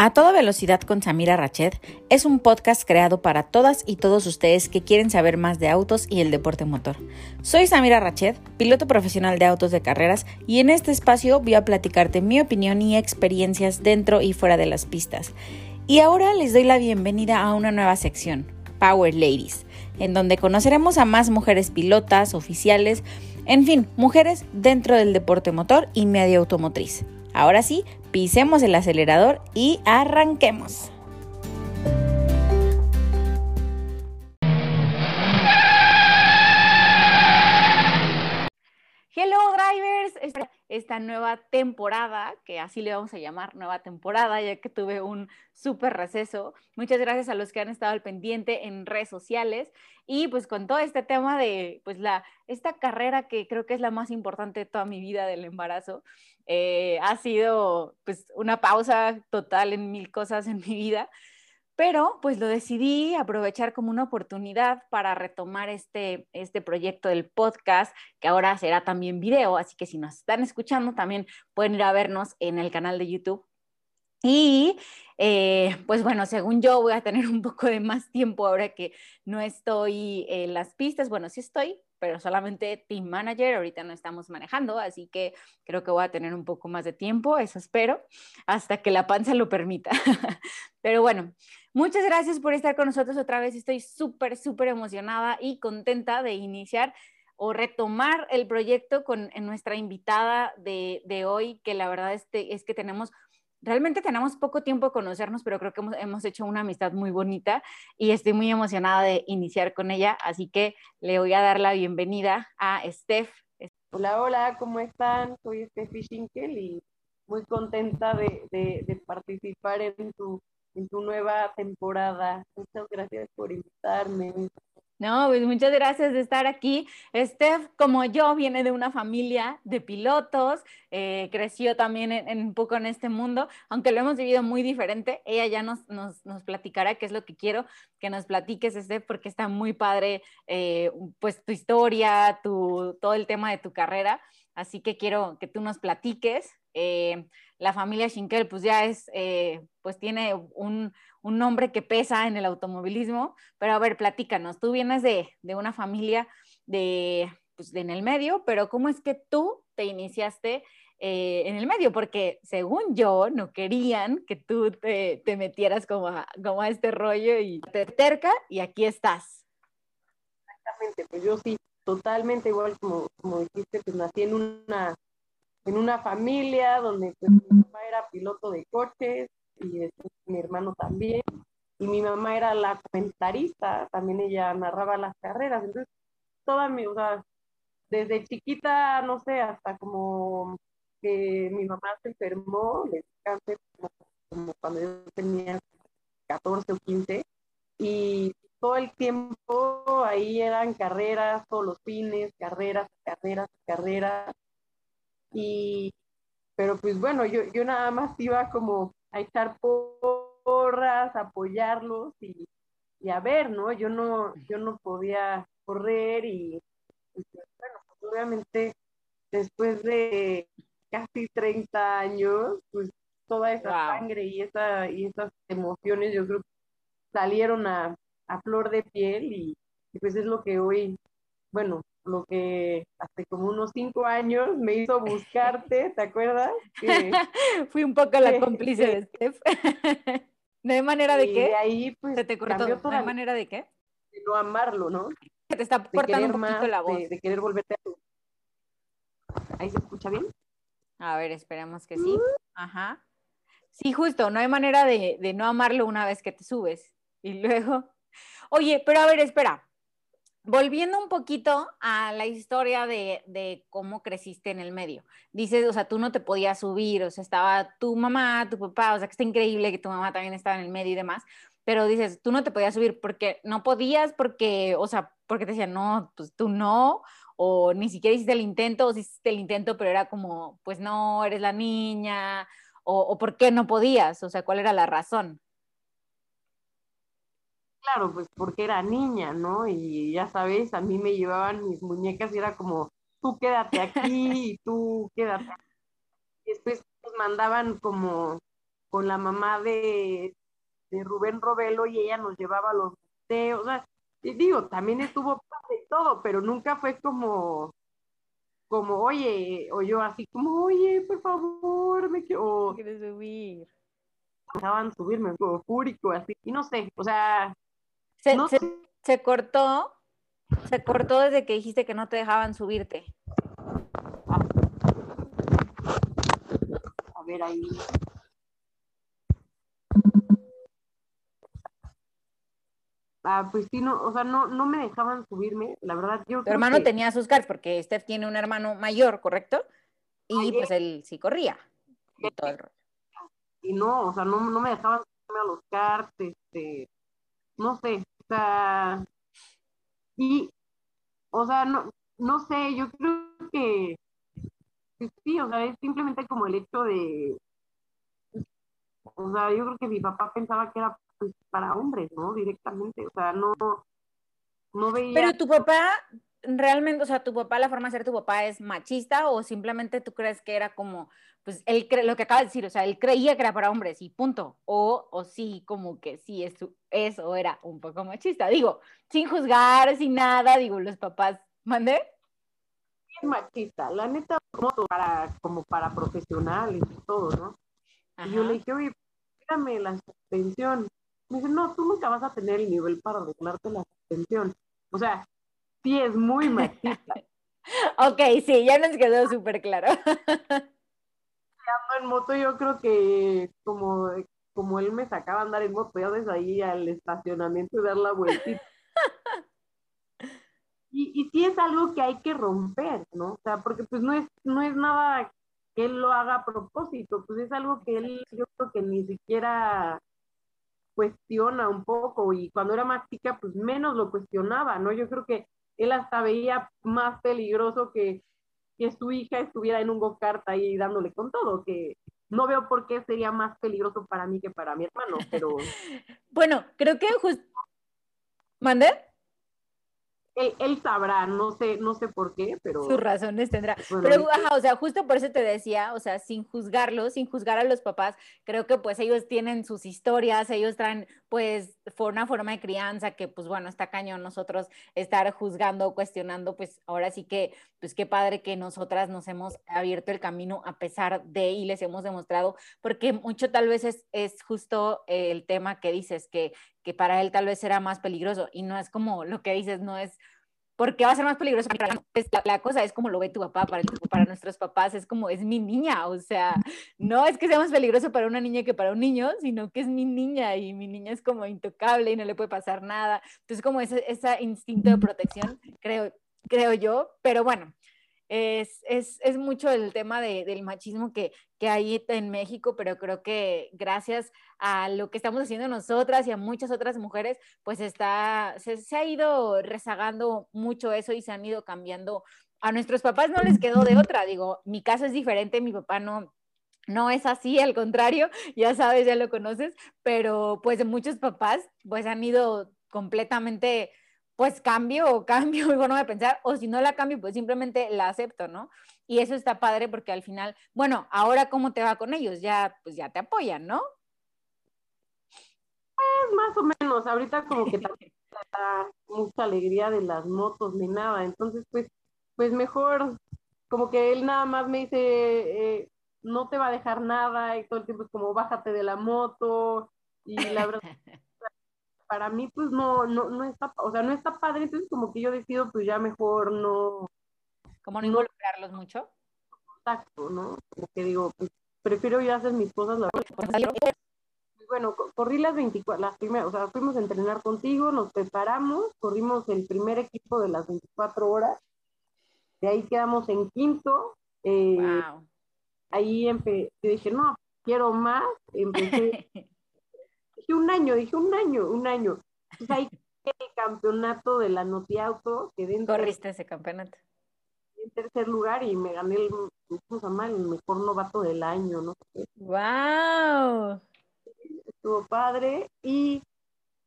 A toda velocidad con Samira Rachet es un podcast creado para todas y todos ustedes que quieren saber más de autos y el deporte motor. Soy Samira Rachet, piloto profesional de autos de carreras y en este espacio voy a platicarte mi opinión y experiencias dentro y fuera de las pistas. Y ahora les doy la bienvenida a una nueva sección, Power Ladies, en donde conoceremos a más mujeres pilotas, oficiales, en fin, mujeres dentro del deporte motor y medio automotriz. Ahora sí, pisemos el acelerador y arranquemos. Hello drivers, esta, nueva temporada, que así le vamos a llamar, nueva temporada, ya que tuve un súper receso. Muchas gracias a los que han estado al pendiente en redes sociales y pues con todo este tema de pues la, esta carrera que creo que es la más importante de toda mi vida del embarazo. Eh, ha sido pues una pausa total en mil cosas en mi vida pero pues lo decidí aprovechar como una oportunidad para retomar este, este proyecto del podcast, que ahora será también video, así que si nos están escuchando también pueden ir a vernos en el canal de YouTube. Y eh, pues bueno, según yo voy a tener un poco de más tiempo ahora que no estoy en las pistas, bueno, sí estoy, pero solamente Team Manager, ahorita no estamos manejando, así que creo que voy a tener un poco más de tiempo, eso espero, hasta que la panza lo permita. pero bueno, Muchas gracias por estar con nosotros otra vez. Estoy súper, súper emocionada y contenta de iniciar o retomar el proyecto con nuestra invitada de, de hoy, que la verdad es, es, que tenemos, realmente tenemos poco tiempo de conocernos, pero creo que hemos, hemos, hecho una amistad muy bonita y estoy muy emocionada de iniciar con ella, así que le voy a dar la bienvenida a Steph. Hola, hola, ¿cómo están? Soy Steph Schinkel y muy contenta de, de, participar en tu en tu nueva temporada. Muchas gracias por invitarme. No, pues muchas gracias de estar aquí. Steph, como yo, viene de una familia de pilotos, eh, creció también en, un poco en este mundo, aunque lo hemos vivido muy diferente. Ella ya nos, nos, nos platicará qué es lo que quiero que nos platiques, Steph, porque está muy padre, eh, pues tu historia, tu, todo el tema de tu carrera. Así que quiero que tú nos platiques. Eh, la familia Schinkel, pues ya es, pues tiene un, un nombre que pesa en el automovilismo, pero a ver, platícanos, tú vienes de, de una familia de, pues, de en el medio, pero ¿cómo es que tú te iniciaste eh, en el medio? Porque según yo, no querían que tú te, te metieras como a, como a este rollo y te terca y aquí estás. Exactamente, pues yo sí, totalmente igual como, como dijiste, pues nací en una, en una familia donde pues, mi papá era piloto de coches, y mi hermano también. Y mi mamá era la comentarista, también ella narraba las carreras. Entonces, toda mi, o sea, desde chiquita, no sé, hasta como que mi mamá se enfermó, le cáncer como, cuando yo tenía 14 o 15, y todo el tiempo ahí eran carreras, todos los fines, carreras, carreras, carreras. Y, pero pues bueno, yo, yo nada más iba como a echar porras, a apoyarlos y, a ver, ¿no? Yo no, yo no podía correr y, pues, bueno, pues, obviamente después de casi 30 años, pues toda esa sangre y, esa, y esas emociones yo creo que salieron a, flor de piel y, y, pues es lo que hoy, bueno, lo que hace como unos cinco años me hizo buscarte, ¿te acuerdas? Fui un poco la cómplice de Steph. ¿No hay manera de qué? De ahí, pues, ¿Se te cortó? ¿No hay manera de qué? De no amarlo, ¿no? Te está cortando un poquito la voz. De, querer volverte a... ¿Ahí se escucha bien? A ver, esperemos que sí. Ajá. Sí, justo, no hay manera de, de no amarlo una vez que te subes. Y luego... Oye, pero a ver, espera volviendo un poquito a la historia de, cómo creciste en el medio. Dices, o sea, tú no te podías subir, o sea, estaba tu mamá, tu papá, o sea, que está increíble que tu mamá también estaba en el medio y demás, pero dices, tú no te podías subir porque no podías, porque, o sea, porque te decían, no, pues tú no, o ni siquiera hiciste el intento, o hiciste el intento, pero era como, pues no, eres la niña, o, o por qué no podías, o sea, cuál era la razón claro, pues porque era niña, ¿no? Y ya sabes, a mí me llevaban mis muñecas y era como, tú quédate aquí y tú quédate. Y después nos mandaban como con la mamá de, de Rubén Robelo y ella nos llevaba los museos, o sea, y digo, también estuvo padre y todo, pero nunca fue como, como, oye, o yo así como, oye, por favor, me quiero, ¿Quieres subir? dejaban subirme, como fúrico, así, y no sé, o sea, Se, No se- se cortó, se cortó desde que dijiste que no te dejaban subirte. a ver ahí. Ah, pues sí, no, o sea, no, no me dejaban subirme, la verdad, yo Tu hermano que- tenía sus cards porque Steph tiene un hermano mayor, ¿correcto? Y pues él sí corría. y todo el rollo. y no, o sea, no, no me dejaban subirme a los karts, este, no sé, o sea, y, o sea, no, no sé, yo creo que, sí, o sea, es simplemente como el hecho de, o sea, yo creo que mi papá pensaba que era para hombres, ¿no? Directamente, o sea, no, no veía... Pero tu papá, realmente, o sea, tu papá, la forma de ser tu papá es machista o simplemente tú crees que era como, pues él lo que acaba de decir, o sea, él creía que era para hombres y punto. O, o sí, como que sí, es, eso era un poco machista. Digo, sin juzgar, sin nada, digo, los papás, ¿mandé? es machista, la neta, como para, como para profesionales y todo, ¿no? Y yo Ajá. le dije, oye, dame la suspensión. Me dice, no, tú nunca vas a tener el nivel para arreglarte la suspensión. O sea, sí es muy machista. Ok, sí, ya nos quedó súper claro. en moto yo creo que como, como él me sacaba a andar en moto, ya desde ahí al estacionamiento y dar la vueltita. Y, y sí es algo que hay que romper, ¿no? O sea, porque pues no es, no es nada que él lo haga a propósito, pues es algo que él yo creo que ni siquiera cuestiona un poco y cuando era más chica pues menos lo cuestionaba, ¿no? Yo creo que él hasta veía más peligroso que, que su hija estuviera en un go-kart ahí dándole con todo, que no veo por qué sería más peligroso para mí que para mi hermano, pero Bueno, creo que justo... ¿Mandé? él, él sabrá, no sé, no sé por qué, pero Sus razones tendrá. bueno, Pero, ajá, o sea, justo por eso te decía, o sea, sin juzgarlos, sin juzgar a los papás, creo que pues ellos tienen sus historias, ellos traen pues for una forma de crianza que pues bueno, está cañón nosotros estar juzgando, cuestionando, pues ahora sí que, pues qué padre que nosotras nos hemos abierto el camino a pesar de y les hemos demostrado, porque mucho tal vez es, es justo el tema que dices, que, que para él tal vez era más peligroso. Y no es como lo que dices, no es porque va a ser más peligroso la, la, cosa es como lo ve tu papá para nuestros papás es como es mi niña o sea no es que sea más peligroso para una niña que para un niño sino que es mi niña y mi niña es como intocable y no le puede pasar nada. Entonces como ese, ese instinto de protección creo creo yo pero bueno es, es, es, mucho el tema de, del machismo que, que hay en México, pero creo que gracias a lo que estamos haciendo nosotras y a muchas otras mujeres, pues está, se, se ha ido rezagando mucho eso y se han ido cambiando. A nuestros papás no les quedó de otra, digo, mi caso es diferente, mi papá no, no es así, al contrario, ya sabes, ya lo conoces, pero pues muchos papás pues han ido completamente pues cambio o cambio mi forma de pensar, o si no la cambio, pues simplemente la acepto, ¿no? Y eso está padre porque al final, bueno, ahora cómo te va con ellos, ya, pues ya te apoyan, ¿no? Es más o menos, ahorita como que también da mucha alegría de las motos ni nada, entonces pues, pues mejor, como que él nada más me dice, eh, no te va a dejar nada, y todo el tiempo es como, bájate de la moto, y la verdad para mí pues no, no, no está, o sea, no está padre, entonces como que yo decido pues ya mejor no. Como no involucrarlos mucho. Exacto, ¿no? Como que digo, pues prefiero ya hacer mis cosas. La bueno, corrí las 24, las primeras, o sea, fuimos a entrenar contigo, nos preparamos, corrimos el primer equipo de las 24 horas, de ahí quedamos en quinto. Eh, wow. Ahí empecé, yo dije, no, quiero más, empecé dije un año, dije un año, un año. Entonces ahí el campeonato de la Noti Auto, quedé en Corriste ese campeonato. En tercer lugar y me gané el, ¿cómo se llama? el mejor novato del año, ¿no? ¡Wow! Estuvo padre. Y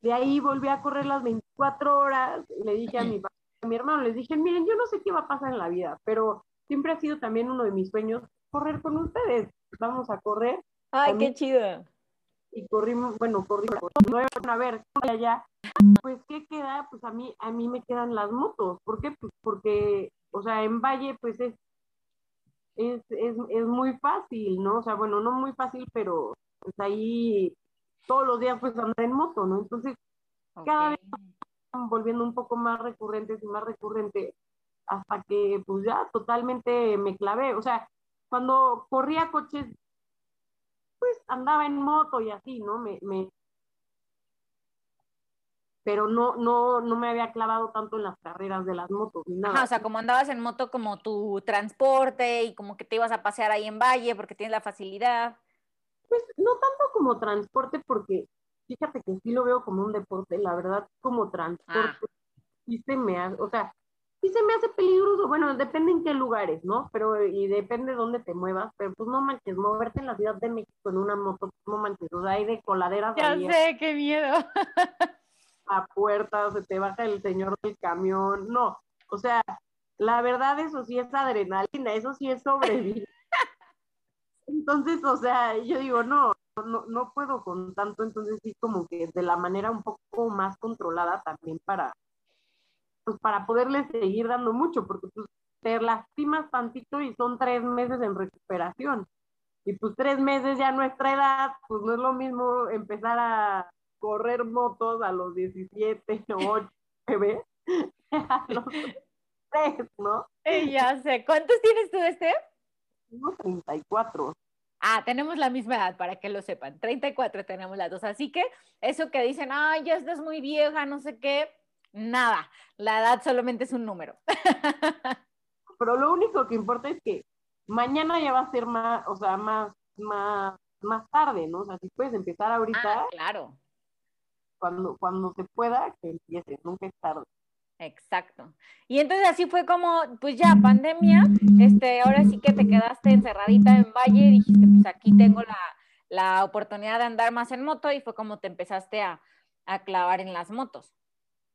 de ahí volví a correr las 24 horas. Le dije a mi, a mi hermano, les dije, miren, yo no sé qué va a pasar en la vida, pero siempre ha sido también uno de mis sueños correr con ustedes. Vamos a correr. ¡Ay, qué chido! Y corrimos, bueno, corrimos, a ver, allá, pues, ¿qué queda? Pues a mí, a mí me quedan las motos. ¿Por qué? Pues porque, o sea, en Valle, pues es, es, es, es muy fácil, ¿no? O sea, bueno, no muy fácil, pero pues ahí todos los días pues andar en moto, ¿no? Entonces, cada vez volviendo un poco más recurrentes y más recurrentes hasta que pues ya totalmente me clavé. O sea, cuando corría coches, pues andaba en moto y así, ¿no? Me, me... Pero no, no, no me había clavado tanto en las carreras de las motos nada. o sea, como andabas en moto como tu transporte y como que te ibas a pasear ahí en Valle porque tienes la facilidad. Pues no tanto como transporte porque fíjate que sí lo veo como un deporte, la verdad, como transporte, y ah. se me o sea, sí se me hace peligroso, bueno, depende en qué lugares, ¿no? Pero, y depende de dónde te muevas, pero pues no manches, moverte en la Ciudad de México en una moto, pues, no manches, o sea, hay de coladeras. Ya sé, qué miedo. A puerta, se te baja el señor del camión, no, o sea, la verdad eso sí es adrenalina, eso sí es sobrevivir. Entonces, o sea, yo digo, no, no, no puedo con tanto, entonces sí como que de la manera un poco más controlada también para, pues para poderle seguir dando mucho, porque pues te lastimas tantito y son tres meses en recuperación. Y pues tres meses ya nuestra edad, pues no es lo mismo empezar a correr motos a los 17 o 8, ¿ves? a los tres, ¿no? ya sé. ¿Cuántos tienes tú, este? Tengo 34. Ah, tenemos la misma edad, para que lo sepan. 34 tenemos las dos. Así que eso que dicen, ay, ya estás muy vieja, no sé qué, nada. La edad solamente es un número. Pero lo único que importa es que mañana ya va a ser más, o sea, más, más, más tarde, ¿no? O sea, si puedes empezar ahorita. Ah, claro. Cuando, cuando se pueda, que empieces, nunca es tarde. Exacto. Y entonces así fue como, pues ya, pandemia, este, ahora sí que te quedaste encerradita en Valle y dijiste, pues aquí tengo la, la oportunidad de andar más en moto y fue como te empezaste a, a, clavar en las motos.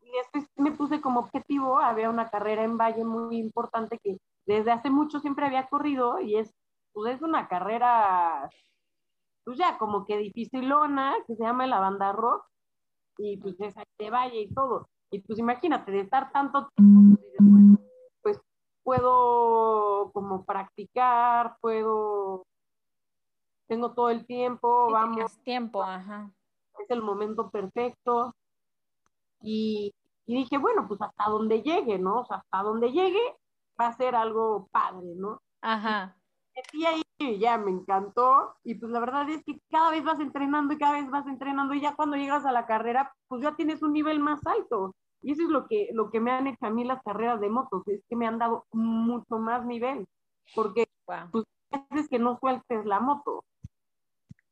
Y después me puse como objetivo, había una carrera en Valle muy importante que desde hace mucho siempre había corrido y es, pues es una carrera, pues ya como que dificilona, que se llama la banda rock y pues es de Valle y todo y pues imagínate, de estar tanto tiempo, pues, puedo como practicar, puedo, tengo todo el tiempo, vamos. tiempo, ajá. Es el momento perfecto. Y, y dije, bueno, pues hasta donde llegue, ¿no? O sea, hasta donde llegue va a ser algo padre, ¿no? Ajá. Y ahí ya me encantó y pues la verdad es que cada vez vas entrenando y cada vez vas entrenando y ya cuando llegas a la carrera pues ya tienes un nivel más alto y eso es lo que, lo que me han hecho a mí las carreras de motos, es que me han dado mucho más nivel porque pues es que no sueltes la moto.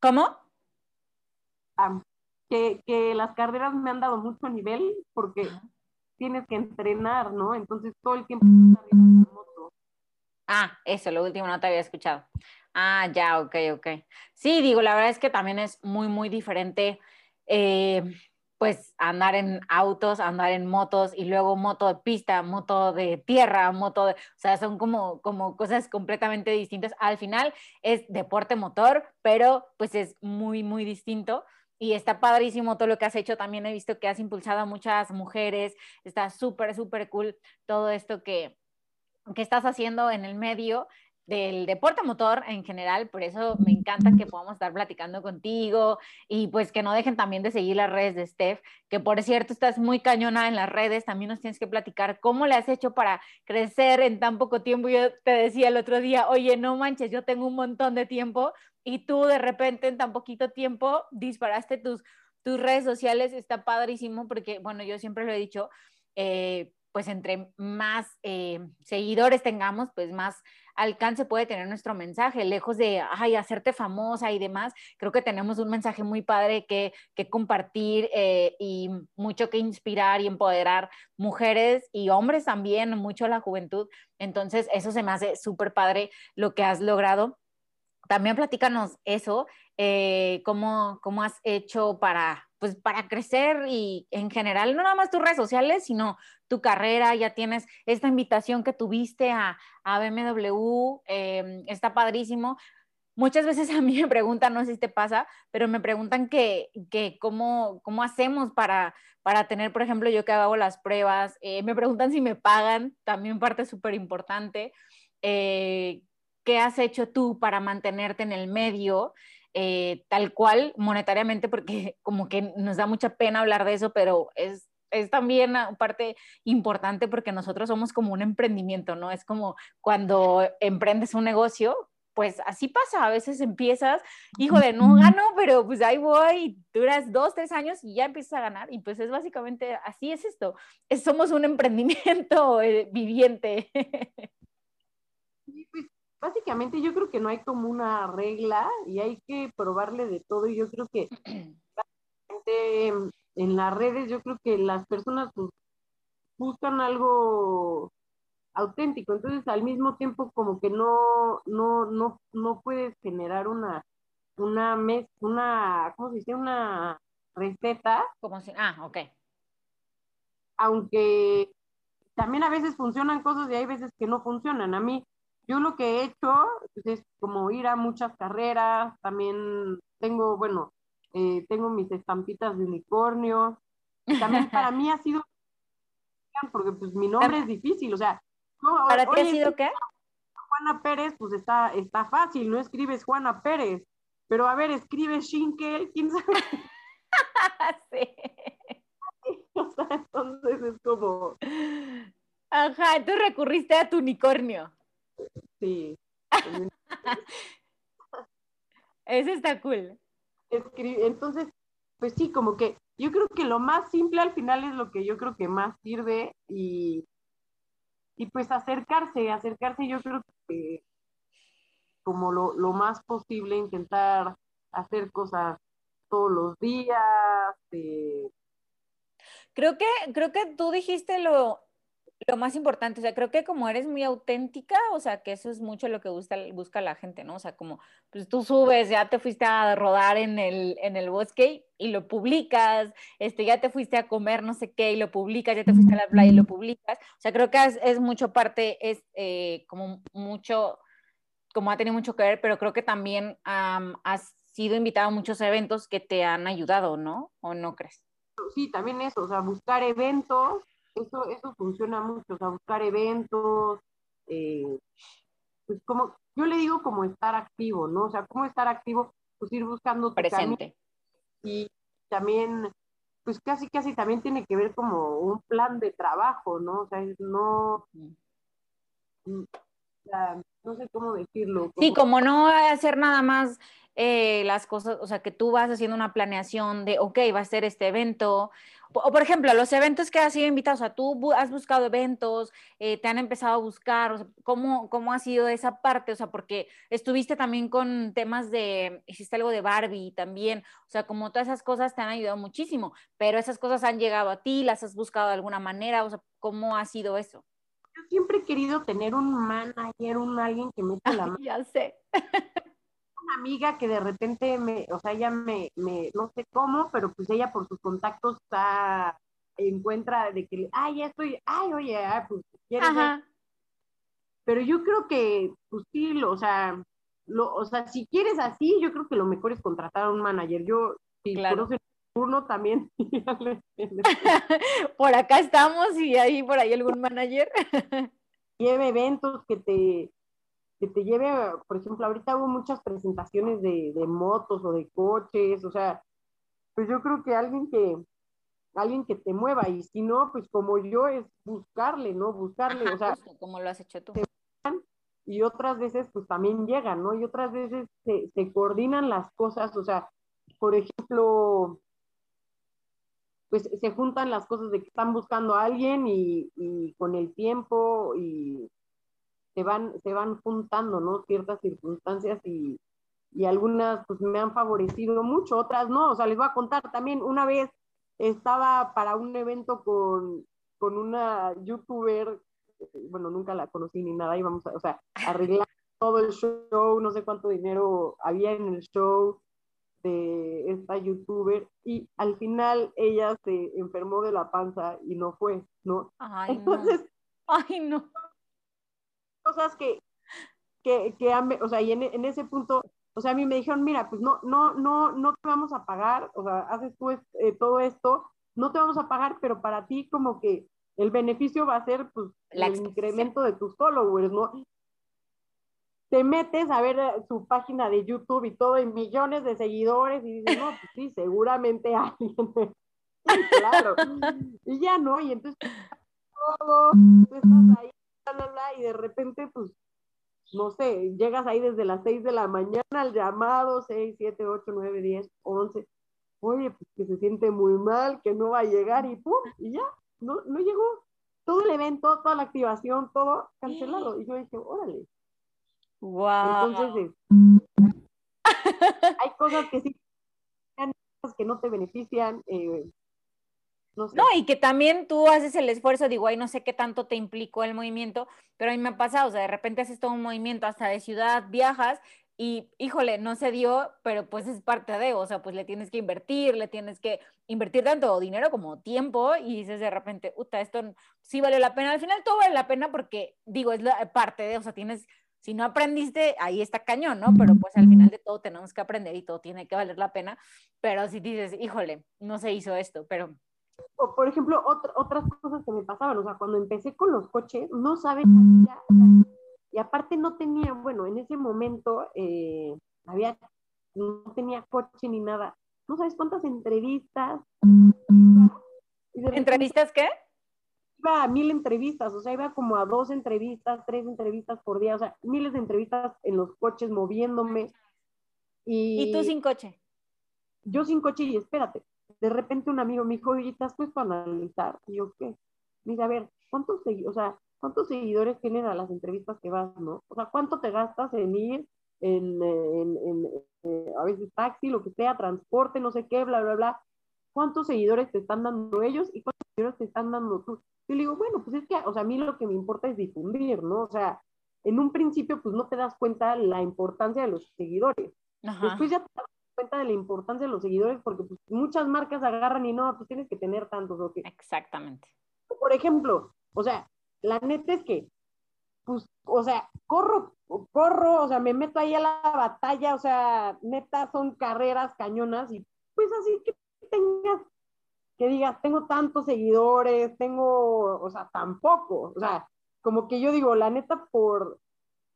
¿Cómo? Ah, que, que, las carreras me han dado mucho nivel porque tienes que entrenar, ¿no? Entonces todo el tiempo estás arriba de la moto. Ah, eso, lo último no te había escuchado. Ah, ya, ok, ok. Sí, digo, la verdad es que también es muy, muy diferente, eh, pues, andar en autos, andar en motos y luego moto de pista, moto de tierra, moto de, o sea, son como, como cosas completamente distintas. Al final es deporte motor, pero pues es muy, muy distinto. Y está padrísimo todo lo que has hecho. También he visto que has impulsado a muchas mujeres. Está súper, súper cool todo esto que, que estás haciendo en el medio del deporte motor en general, por eso me encanta que podamos estar platicando contigo y pues que no dejen también de seguir las redes de Steph, que por cierto estás muy cañona en las redes, también nos tienes que platicar cómo le has hecho para crecer en tan poco tiempo. Yo te decía el otro día, oye, no manches, yo tengo un montón de tiempo y tú de repente en tan poquito tiempo disparaste tus, tus redes sociales, está padrísimo porque, bueno, yo siempre lo he dicho, eh, pues entre más eh, seguidores tengamos, pues más alcance puede tener nuestro mensaje, lejos de, ay, hacerte famosa y demás, creo que tenemos un mensaje muy padre que, que compartir eh, y mucho que inspirar y empoderar mujeres y hombres también, mucho a la juventud. Entonces, eso se me hace súper padre lo que has logrado. También platícanos eso, eh, cómo, cómo has hecho para pues para crecer y en general, no nada más tus redes sociales, sino tu carrera, ya tienes esta invitación que tuviste a, a BMW, em, está padrísimo. muchas veces a mí me preguntan, no sé si te pasa, pero me preguntan que, que cómo, cómo hacemos para, para tener, por ejemplo, yo que hago las pruebas, eh, me preguntan si me pagan, también parte súper importante. Eh, ¿Qué has hecho tú para mantenerte en el medio? Eh, tal cual monetariamente, porque como que nos da mucha pena hablar de eso, pero es, es también parte importante porque nosotros somos como un emprendimiento, ¿no? Es como cuando emprendes un negocio, pues así pasa, a veces empiezas, hijo de no gano, pero pues ahí voy, duras dos, tres años y ya empiezas a ganar y pues es básicamente, así es esto, somos un emprendimiento eh, viviente. Pues, básicamente yo creo que no hay como una regla y hay que probarle de todo y yo creo que en las redes yo creo que las personas pues, buscan algo auténtico. Entonces, al mismo tiempo, como que no, no, no, no puedes generar una, una, mes, una, ¿cómo se dice? Una receta. Como si, ah, ok. Aunque también a veces funcionan cosas y hay veces que no funcionan. A mí, yo lo que he hecho pues, es como ir a muchas carreras, también tengo, bueno, eh, tengo mis estampitas de unicornio. también para mí ha sido porque pues mi nombre es difícil, o sea, ¿Para ti ha sido qué? Juana Pérez, pues está, está fácil, no escribes Juana Pérez, pero a ver, escribes Shinkel, quién sabe. sí. O sea, entonces es como. Ajá, entonces recurriste a tu unicornio. Sí. Ese está cool. Entonces, pues sí, como que yo creo que lo más simple al final es lo que yo creo que más sirve y, y pues acercarse, acercarse yo creo que como lo, lo más posible, intentar hacer cosas todos los días. Eh. Creo que, creo que tú dijiste lo, lo más importante, o sea, creo que como eres muy auténtica, o sea, que eso es mucho lo que busca, busca la gente, ¿no? O sea, como pues tú subes, ya te fuiste a rodar en el, en el bosque y lo publicas, este, ya te fuiste a comer no sé qué y lo publicas, ya te fuiste a la playa y lo publicas. O sea, creo que es, es mucho parte, es eh, como mucho, como ha tenido mucho que ver, pero creo que también has sido invitado a muchos eventos que te han ayudado, ¿no? ¿O no crees? Sí, también eso, o sea, buscar eventos eso, eso funciona mucho, o sea, buscar eventos, eh, pues como, yo le digo como estar activo, ¿no? O sea, cómo estar activo, pues ir buscando tu presente. Y también, pues casi, casi también tiene que ver como un plan de trabajo, ¿no? O sea, no, mm, no sé cómo decirlo. Sí, como no hacer nada más eh, las cosas, o sea, que tú vas haciendo una planeación de, ok, va a ser este evento, o por ejemplo, los eventos que has sido invitado, o sea, tú has buscado eventos, eh, te han empezado a buscar, o sea, ¿cómo, ¿cómo ha sido esa parte? O sea, porque estuviste también con temas de, hiciste algo de Barbie también, o sea, como todas esas cosas te han ayudado muchísimo, pero esas cosas han llegado a ti, las has buscado de alguna manera, o sea, ¿cómo ha sido eso? Yo siempre he querido tener un manager, un alguien que me la mano. ya sé. una amiga que de repente me, o sea, ella me, me, no sé cómo, pero pues ella por sus contactos está, encuentra de que, ay, ya estoy, ay, oye, pues quieres. Pero yo creo que, pues sí, lo, o sea, lo, o sea, si quieres así, yo creo que lo mejor es contratar a un manager. Yo, si claro. uno también. por acá estamos y ahí por ahí algún manager. Lleve eventos que te, que te lleve, por ejemplo, ahorita hubo muchas presentaciones de, de, motos o de coches, o sea, pues yo creo que alguien que alguien que te mueva y si no, pues como yo es buscarle, ¿no? Buscarle, o sea, como lo has hecho tú. Y otras veces pues también llegan, ¿no? Y otras veces se, se coordinan las cosas, o sea, por ejemplo, pues se juntan las cosas de que están buscando a alguien y, y con el tiempo y se van, se van juntando, ¿no? Ciertas circunstancias y, y algunas pues me han favorecido mucho, otras no, o sea, les voy a contar también, una vez estaba para un evento con, con una youtuber, bueno, nunca la conocí ni nada, íbamos a, o sea, arreglar todo el show, no sé cuánto dinero había en el show de esta youtuber y al final ella se enfermó de la panza y no fue, ¿no? Ay, Entonces, Ay, no cosas que, que, que han, o sea, y en, en, ese punto o sea, a mí me dijeron, mira, pues no, no, no, no te vamos a pagar, o sea, haces tú eh, todo esto, no te vamos a pagar, pero para ti como que el beneficio va a ser pues el incremento de tus followers, ¿no? Te metes a ver eh, su página de YouTube y todo, en millones de seguidores, y dices, no, pues sí, seguramente alguien. claro. y ya no, y entonces todo, tú estás ahí, y de repente, pues, no sé, llegas ahí desde las 6 de la mañana al llamado, 6, 7, 8, 9, 10, 11. Oye, pues que se siente muy mal, que no va a llegar y pum, y ya, no, no llegó. Todo el evento, toda la activación, todo cancelado. Y yo dije, órale. Wow. Entonces, hay cosas que sí, que no te benefician. Eh, no, y que también tú haces el esfuerzo, digo, ay, no sé qué tanto te implicó el movimiento, pero a mí me ha pasado, o sea, de repente haces todo un movimiento hasta de ciudad, viajas y, híjole, no se dio, pero pues es parte de, o sea, pues le tienes que invertir, le tienes que invertir tanto dinero como tiempo y dices de repente, uta, esto sí vale la pena. Al final todo vale la pena porque, digo, es parte de, o sea, tienes, si no aprendiste, ahí está cañón, ¿no? Pero pues al final de todo tenemos que aprender y todo tiene que valer la pena. Pero si dices, híjole, no se hizo esto, pero o por ejemplo, otras cosas que me pasaban, o sea, cuando empecé con los coches, no sabes, y aparte no tenía, bueno, en ese momento eh, había, no tenía coche ni nada, no sabes cuántas entrevistas. ¿Entrevistas qué? Iba a mil entrevistas, o sea, iba como a dos entrevistas, tres entrevistas por día, o sea, miles de entrevistas en los coches moviéndome. ¿Y, ¿Y tú sin coche? Yo sin coche y espérate, de repente un amigo me dijo, oye, ¿estás pues para analizar? Y yo, ¿qué? Mira, a ver, ¿cuántos, o sea, ¿cuántos seguidores tienen a las entrevistas que vas, no? O sea, ¿cuánto te gastas en ir, en, en, en, eh, a veces taxi, lo que sea, transporte, no sé qué, bla, bla, bla? ¿Cuántos seguidores te están dando ellos y cuántos seguidores te están dando tú? Yo le digo, bueno, pues es que, o sea, a mí lo que me importa es difundir, ¿no? O sea, en un principio, pues no te das cuenta la importancia de los seguidores. Después ya te cuenta de la importancia de los seguidores porque pues, muchas marcas agarran y no, pues tienes que tener tantos. ¿o Exactamente. Por ejemplo, o sea, la neta es que, pues, o sea, corro, corro, o sea, me meto ahí a la batalla, o sea, neta son carreras cañonas y pues así que tengas, que digas, tengo tantos seguidores, tengo, o sea, tampoco, o sea, como que yo digo, la neta por,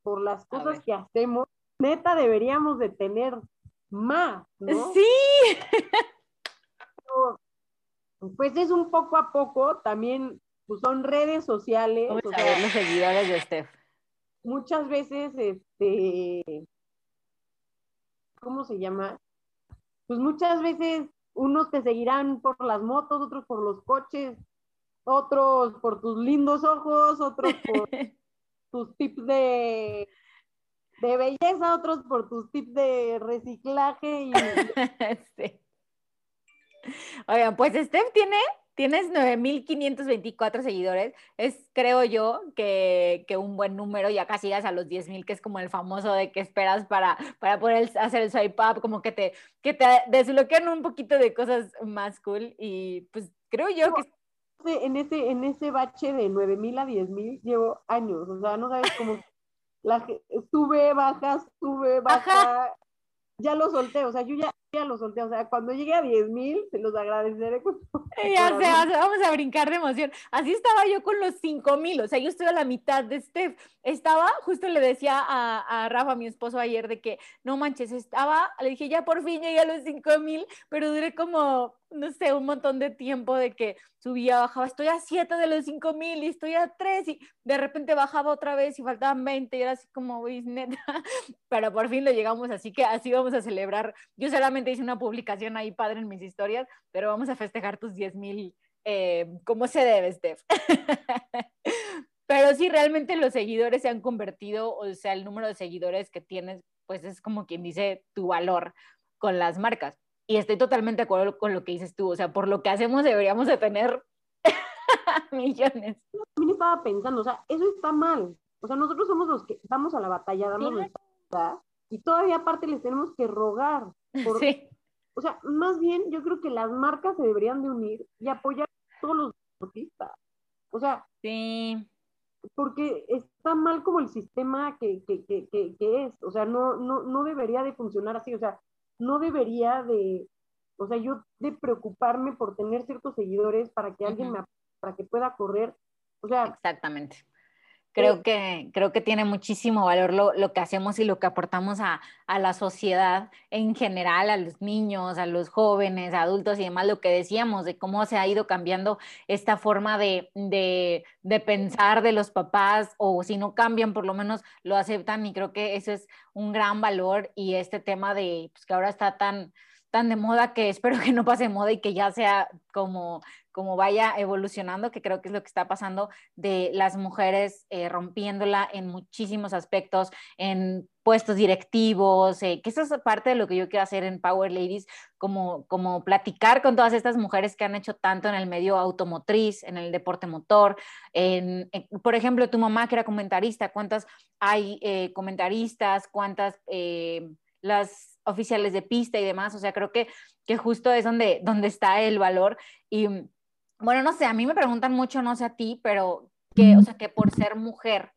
por las cosas que hacemos, neta deberíamos de tener ¿no? Sí. pues es un poco a poco, también pues son redes sociales. o sea, los seguidores de Steph. Muchas veces, este, ¿cómo se llama? Pues muchas veces unos te seguirán por las motos, otros por los coches, otros por tus lindos ojos, otros por tus tips de de belleza, otros por tus tips de reciclaje. Y... sí. Oigan, pues Steph tiene, tienes 9.524 seguidores. Es, creo yo, que, un buen número. Ya casi llegas a los 10.000, que es como el famoso de que esperas para, para poder hacer el swipe up, como que te, que te desbloquean un poquito de cosas más cool. Y pues creo yo que... En ese, en ese bache de 9.000 a 10.000 llevo años. O sea, no sabes cómo la, sube, baja, sube, baja. Ya lo solté, o sea, yo ya, ya lo solté, o sea, cuando llegue a 10 mil, se los agradeceré. ya sé, vamos a brincar de emoción. Así estaba yo con los 5 mil, o sea, yo estoy a la mitad de Steph. Estaba, justo le decía a, a, Rafa, mi esposo, ayer, de que no manches, estaba, le dije, ya por fin llegué a los 5 mil, pero duré como no sé, un montón de tiempo de que subía, bajaba, estoy a 7 de los 5 mil y estoy a 3 y de repente bajaba otra vez y faltaban 20 y era así como, uy, pero por fin lo llegamos, así que así vamos a celebrar. Yo solamente hice una publicación ahí padre en mis historias, pero vamos a festejar tus 10 mil eh, como se debe, Steph. pero sí, realmente los seguidores se han convertido, o sea, el número de seguidores que tienes, pues es como quien dice tu valor con las marcas y estoy totalmente de acuerdo con lo que dices tú, o sea, por lo que hacemos deberíamos de tener millones. También estaba pensando, o sea, eso está mal. O sea, nosotros somos los que vamos a la batalla, damos nuestra y todavía aparte les tenemos que rogar. sí. O sea, más bien yo creo que las marcas se deberían de unir y apoyar a todos los deportistas. O sea, sí. porque está mal como el sistema que, que, que, que, es, o sea, no, no, no debería de funcionar así, o sea, no debería de, o sea, yo de preocuparme por tener ciertos seguidores para que alguien me, para que pueda correr, o sea. Exactamente. Creo que, creo que tiene muchísimo valor lo, lo que hacemos y lo que aportamos a, a, la sociedad en general, a los niños, a los jóvenes, adultos y demás, lo que decíamos de cómo se ha ido cambiando esta forma de, de, de pensar de los papás o si no cambian, por lo menos lo aceptan y creo que eso es un gran valor y este tema de pues, que ahora está tan tan de moda que espero que no pase de moda y que ya sea como, como vaya evolucionando, que creo que es lo que está pasando de las mujeres eh, rompiéndola en muchísimos aspectos, en puestos directivos, eh, que eso es parte de lo que yo quiero hacer en Power Ladies, como, como platicar con todas estas mujeres que han hecho tanto en el medio automotriz, en el deporte motor, en, por ejemplo, tu mamá que era comentarista, ¿cuántas hay eh, comentaristas? ¿Cuántas las oficiales de pista y demás, o sea, creo que, que justo es donde, donde está el valor. Y bueno, no sé, a mí me preguntan mucho, no sé a ti, pero que, o sea, que por ser mujer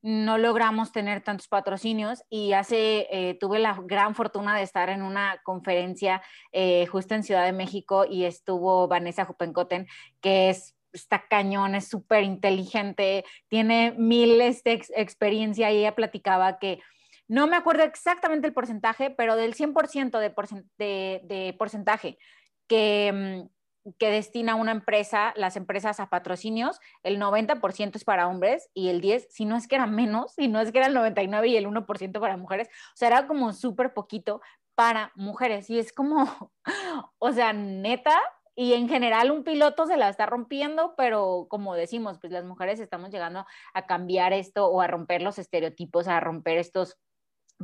no logramos tener tantos patrocinios y hace, eh, tuve la gran fortuna de estar en una conferencia eh, justo en Ciudad de México y estuvo Vanessa Jupencoten, que es está cañón, es súper inteligente, tiene miles de experiencia y ella platicaba que no me acuerdo exactamente el porcentaje, pero del 100% de, de, porcentaje que, mm, que destina una empresa, las empresas a patrocinios, el 90% es para hombres y el 10, si no es que era menos, si no es que era el 99 y el 1% para mujeres, o sea, era como súper poquito para mujeres. Y es como, o sea, neta, y en general un piloto se la está rompiendo, pero como decimos, pues las mujeres estamos llegando a cambiar esto o a romper los estereotipos, a romper estos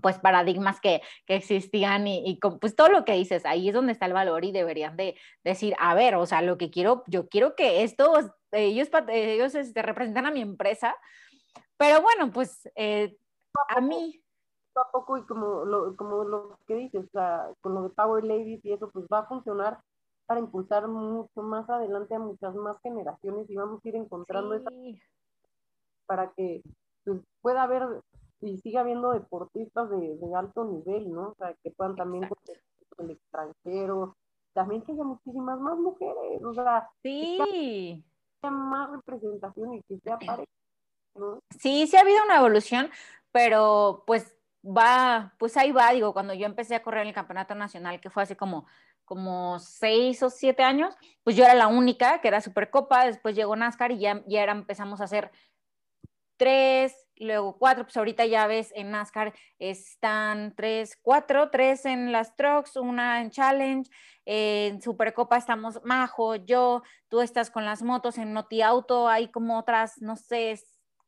pues paradigmas que, que existían y, y, pues todo lo que dices, ahí es donde está el valor y deberían de decir, a ver, o sea, lo que quiero, yo quiero que estos, ellos, ellos este, representan a mi empresa, pero bueno, pues eh, a, mí... Poco a poco y como lo, como lo que dices, o sea, con lo de Power Ladies y eso, pues va a funcionar para impulsar mucho más adelante a muchas más generaciones y vamos a ir encontrando esa para que pues, pueda haber y siga habiendo deportistas de, alto nivel, ¿no? O sea, que puedan también con el extranjero, también que haya muchísimas más mujeres, o sea, sí. que haya más representación y que sea pareja, ¿no? Sí, sí ha habido una evolución, pero pues va, pues ahí va, digo, cuando yo empecé a correr en el campeonato nacional, que fue hace como, como seis o siete años, pues yo era la única que era Supercopa, después llegó NASCAR y ya, ya era, empezamos a hacer tres, luego cuatro, pues ahorita ya ves en NASCAR están tres, cuatro, tres en las trucks, una en Challenge, en Supercopa estamos Majo, yo, tú estás con las motos, en Noti Auto hay como otras, no sé,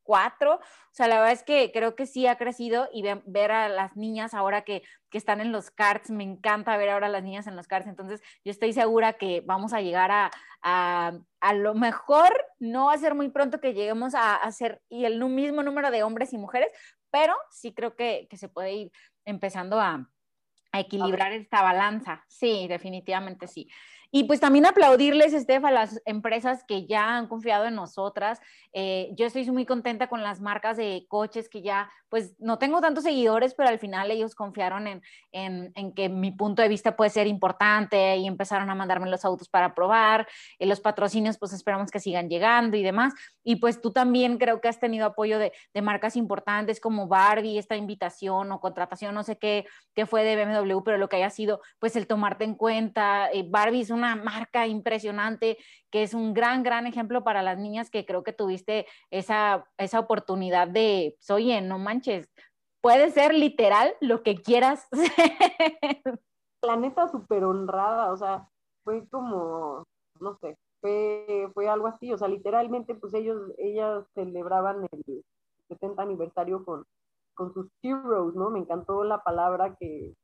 cuatro. O sea, la verdad es que creo que sí ha crecido y ver a las niñas ahora que, que, están en los karts, me encanta ver ahora a las niñas en los karts. Entonces, yo estoy segura que vamos a llegar a, a, a lo mejor, no va a ser muy pronto que lleguemos a hacer y el mismo número de hombres y mujeres, pero sí creo que, que se puede ir empezando a, a equilibrar esta balanza. Sí, definitivamente sí. Y pues también aplaudirles, Estef, a las empresas que ya han confiado en nosotras. Eh, yo estoy muy contenta con las marcas de coches que ya, pues no tengo tantos seguidores, pero al final ellos confiaron en, en, en que mi punto de vista puede ser importante y empezaron a mandarme los autos para probar. Eh, los patrocinios, pues esperamos que sigan llegando y demás. Y pues tú también creo que has tenido apoyo de, de marcas importantes como Barbie, esta invitación o contratación, no sé qué, qué fue de BMW, pero lo que haya sido, pues el tomarte en cuenta. Eh, Barbie es una marca impresionante, que es un gran, gran ejemplo para las niñas que creo que tuviste esa, esa oportunidad de, oye, no manches, puede ser literal lo que quieras. La neta súper honrada, o sea, fue como, no sé, fue, fue algo así, o sea, literalmente pues ellos, ellas celebraban el 70 aniversario con, con sus heroes, ¿no? Me encantó la palabra que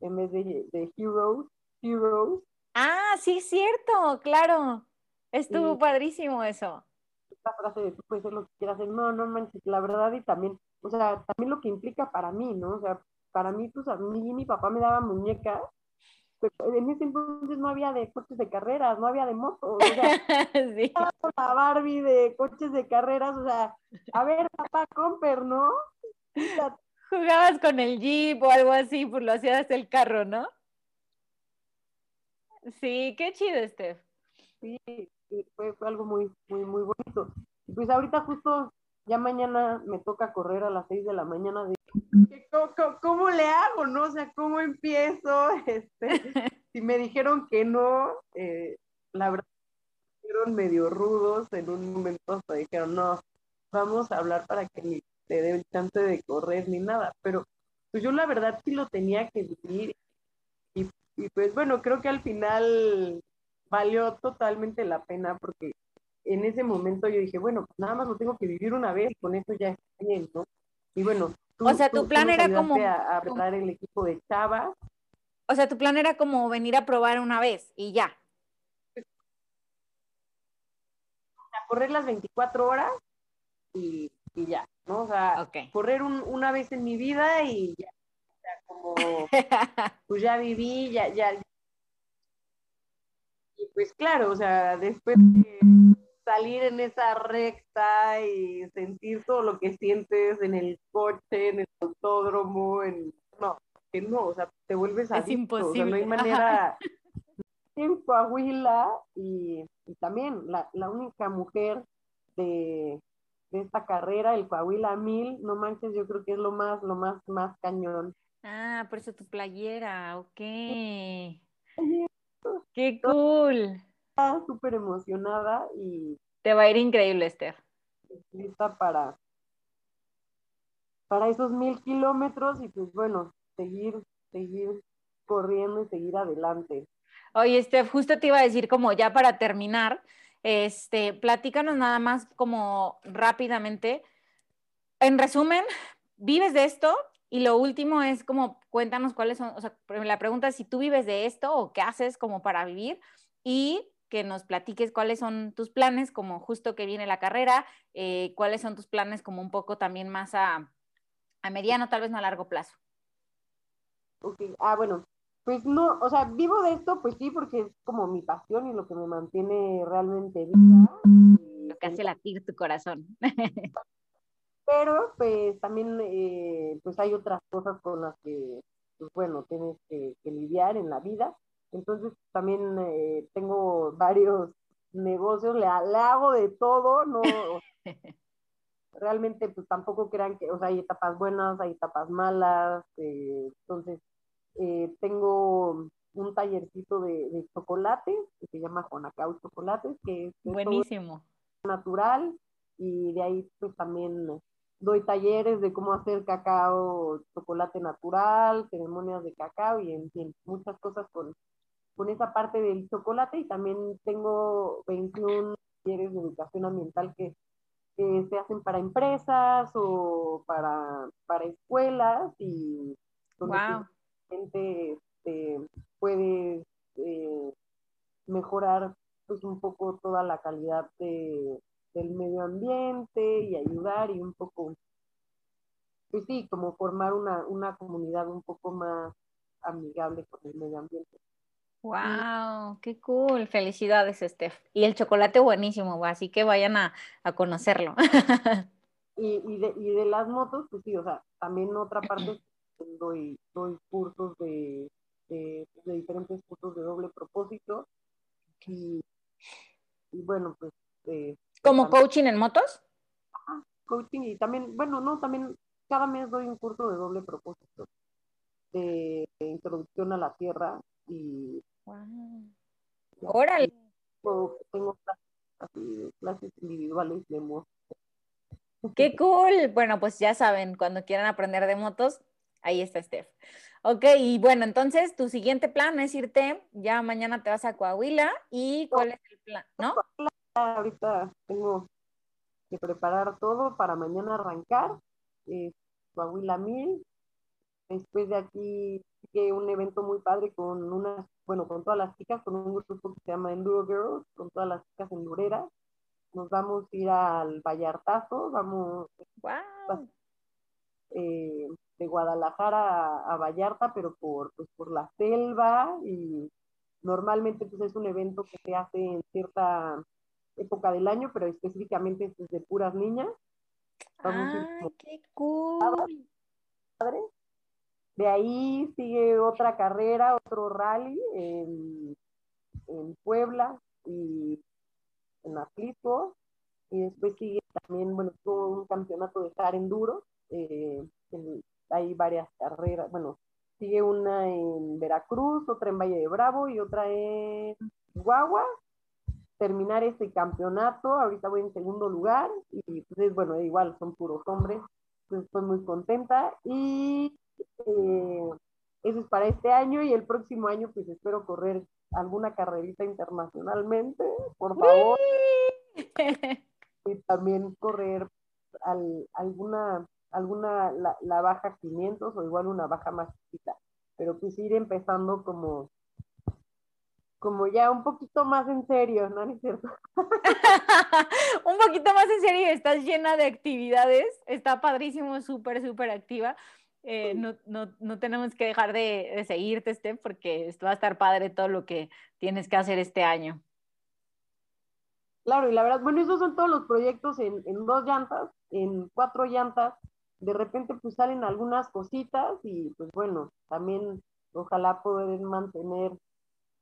en vez de heroes, heroes, Ah, sí, cierto, claro. Estuvo padrísimo eso. Esta frase de tú puedes ser lo que quieras hacer, no, no manches, la verdad, y también, o sea, también lo que implica para mí, ¿no? O sea, para mí, pues a mí mi papá me daba muñecas en ese entonces no había de coches de carreras, no había de motos, o sea, sí. la Barbie de coches de carreras, o sea, a ver, papá, comper, ¿no? Jugabas con el jeep o algo así, pues lo hacías el carro, ¿no? Sí, qué chido, Steph. Sí, fue, fue algo muy, muy, muy bonito. Pues ahorita justo ya mañana me toca correr a las 6 de la mañana de ¿cómo, le hago? ¿No? O sea, ¿cómo empiezo? Este, si me dijeron que no, eh, la verdad, fueron medio rudos en un momento hasta dijeron, no, vamos a hablar para que ni te dé el chance de correr ni nada, pero pues yo la verdad sí lo tenía que vivir y, pues bueno, creo que al final valió totalmente la pena porque en ese momento yo dije, bueno, pues nada más lo tengo que vivir una vez, con esto ya está bien, ¿no? Y bueno, o sea, tu plan era como... A, a el equipo de Chava. O sea, tu plan era como venir a probar una vez y ya. A correr las 24 horas y, y ya, ¿no? O sea, correr una vez en mi vida y ya. Pues ya viví, ya, ya. Y pues claro, o sea, después de salir en esa recta y sentir todo lo que sientes en el coche, en el autódromo, en no, que no, o sea, te vuelves a Es imposible. O sea, no hay manera en Coahuila y, y también la, la, única mujer de, de esta carrera, el Coahuila 1000, no manches, yo creo que es lo más, lo más, más cañón. Ah, por eso tu playera, ok. Qué cool súper emocionada y... Te va a ir increíble, Esther. Lista para, para esos mil kilómetros y pues bueno, seguir, seguir corriendo y seguir adelante. Oye, Esther, justo te iba a decir como ya para terminar, este, platícanos nada más como rápidamente. En resumen, vives de esto y lo último es como cuéntanos cuáles son, o sea, la pregunta es si tú vives de esto o qué haces como para vivir y que nos platiques cuáles son tus planes, como justo que viene la carrera, eh, cuáles son tus planes como un poco también más a, a, mediano, tal vez no a largo plazo. Ok, ah, bueno, pues no, o sea, vivo de esto, pues sí, porque es como mi pasión y lo que me mantiene realmente viva. Lo que hace latir tu corazón. Pero pues también, eh, pues hay otras cosas con las que, pues bueno, tienes que lidiar en la vida. Entonces también eh, tengo varios negocios, le, hago de todo, no, realmente pues tampoco crean que, o sea, hay etapas buenas, hay etapas malas, eh, entonces eh, tengo un tallercito de, de chocolate que se llama Jonacao Chocolates, que es buenísimo, natural, y de ahí pues también doy talleres de cómo hacer cacao, chocolate natural, ceremonias de cacao y en fin, muchas cosas con, con esa parte del chocolate. Y también tengo 21 talleres de educación ambiental que, se hacen para empresas o para, para escuelas y donde gente este, puede eh, mejorar pues un poco toda la calidad de, del medio ambiente y ayudar y un poco, pues sí, como formar una, una comunidad un poco más amigable con el medio ambiente. Wow, qué cool. Felicidades, Steph. Y el chocolate buenísimo, así que vayan a, conocerlo. y, y, de, y de las motos, pues sí, o sea, también otra parte doy, doy cursos de, de, diferentes cursos de doble propósito. Y, bueno, pues. Eh, ¿Como coaching en motos? coaching y también, bueno, no, también cada mes doy un curso de doble propósito de introducción a la tierra y órale. Tengo clases, individuales de motos qué cool. Bueno pues ya saben cuando quieran aprender de motos ahí está Steph. Ok, y bueno, entonces tu siguiente plan es irte, ya mañana te vas a Coahuila y cuál es el plan, ¿no? Ahorita tengo que preparar todo para mañana arrancar, eh, Coahuila 1000, después de aquí que un evento muy padre con una, bueno, con todas las chicas, con un grupo que se llama Enduro Girls, con todas las chicas endureras. Nos vamos a ir al Vallartazo, vamos wow. eh, Guadalajara a, Vallarta, pero por, pues, por la selva y normalmente pues es un evento que se hace en cierta época del año, pero específicamente es de puras niñas. ¡Ah, qué cool! De ahí sigue otra carrera, otro rally en, en Puebla y en Atlisco. Y después sigue también, bueno, todo un campeonato de estar enduro. Eh, hay varias carreras, bueno, sigue una en Veracruz, otra en Valle de Bravo y otra en Guagua. Terminar este campeonato, ahorita voy en segundo lugar y pues bueno, igual son puros hombres, pues estoy muy contenta y eh, eso es para este año y el próximo año pues espero correr alguna carrerita internacionalmente, por favor. y también correr alguna, alguna la, baja 500 o igual una baja más chiquita, pero pues ir empezando como como ya un poquito más en serio, ¿no? es cierto? un poquito más en serio, estás llena de actividades, está padrísimo, súper, súper activa. Eh, no, no, no, tenemos que dejar de, de seguirte, Steph, porque va a estar padre todo lo que tienes que hacer este año. Claro, y la verdad, bueno, esos son todos los proyectos en, en dos llantas, en cuatro llantas. De repente pues salen algunas cositas y pues bueno, también ojalá poder mantener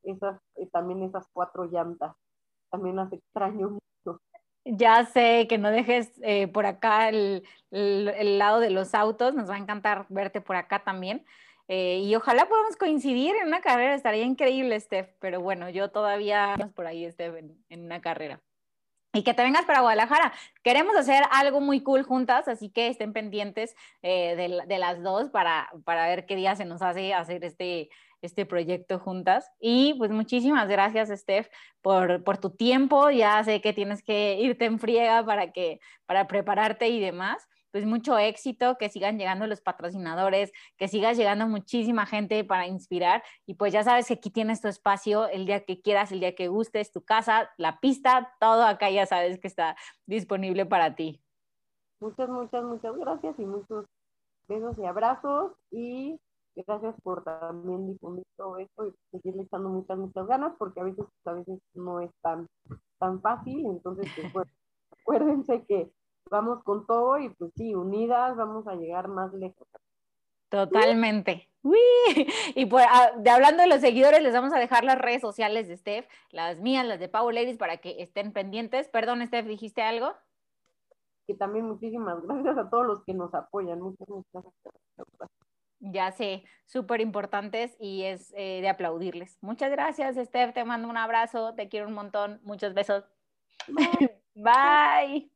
esas, eh, también esas cuatro llantas. También las extraño mucho. Ya sé que no dejes eh, por acá el, el, lado de los autos, nos va a encantar verte por acá también. Eh, y ojalá podamos coincidir en una carrera, estaría increíble, Steph, pero bueno, yo todavía por ahí, Steph, en una carrera y que te vengas para Guadalajara. Queremos hacer algo muy cool juntas, así que estén pendientes eh, de, las dos para, para ver qué día se nos hace hacer este, este proyecto juntas. Y pues muchísimas gracias, Steph, por, por tu tiempo. Ya sé que tienes que irte en friega para, que, para prepararte y demás pues mucho éxito, que sigan llegando los patrocinadores, que sigas llegando muchísima gente para inspirar y pues ya sabes que aquí tienes tu espacio el día que quieras, el día que gustes, tu casa, la pista, todo acá ya sabes que está disponible para ti. Muchas, muchas, muchas gracias y muchos besos y abrazos y gracias por también difundir todo esto y seguirle echando muchas, muchas ganas porque a veces, a veces no es tan, tan fácil, entonces pues, acuérdense que vamos con todo y pues sí, unidas vamos a llegar más lejos. Totalmente. Uy. Y pues, de hablando de los seguidores, les vamos a dejar las redes sociales de Steph, las mías, las de Power Ladies, para que estén pendientes. Perdón, Steph, ¿dijiste algo? Que también muchísimas gracias a todos los que nos apoyan. Muchas, muchas gracias. Ya sé, súper importantes y es eh, de aplaudirles. Muchas gracias, Steph. Te mando un abrazo, te quiero un montón. Muchos besos. Bye.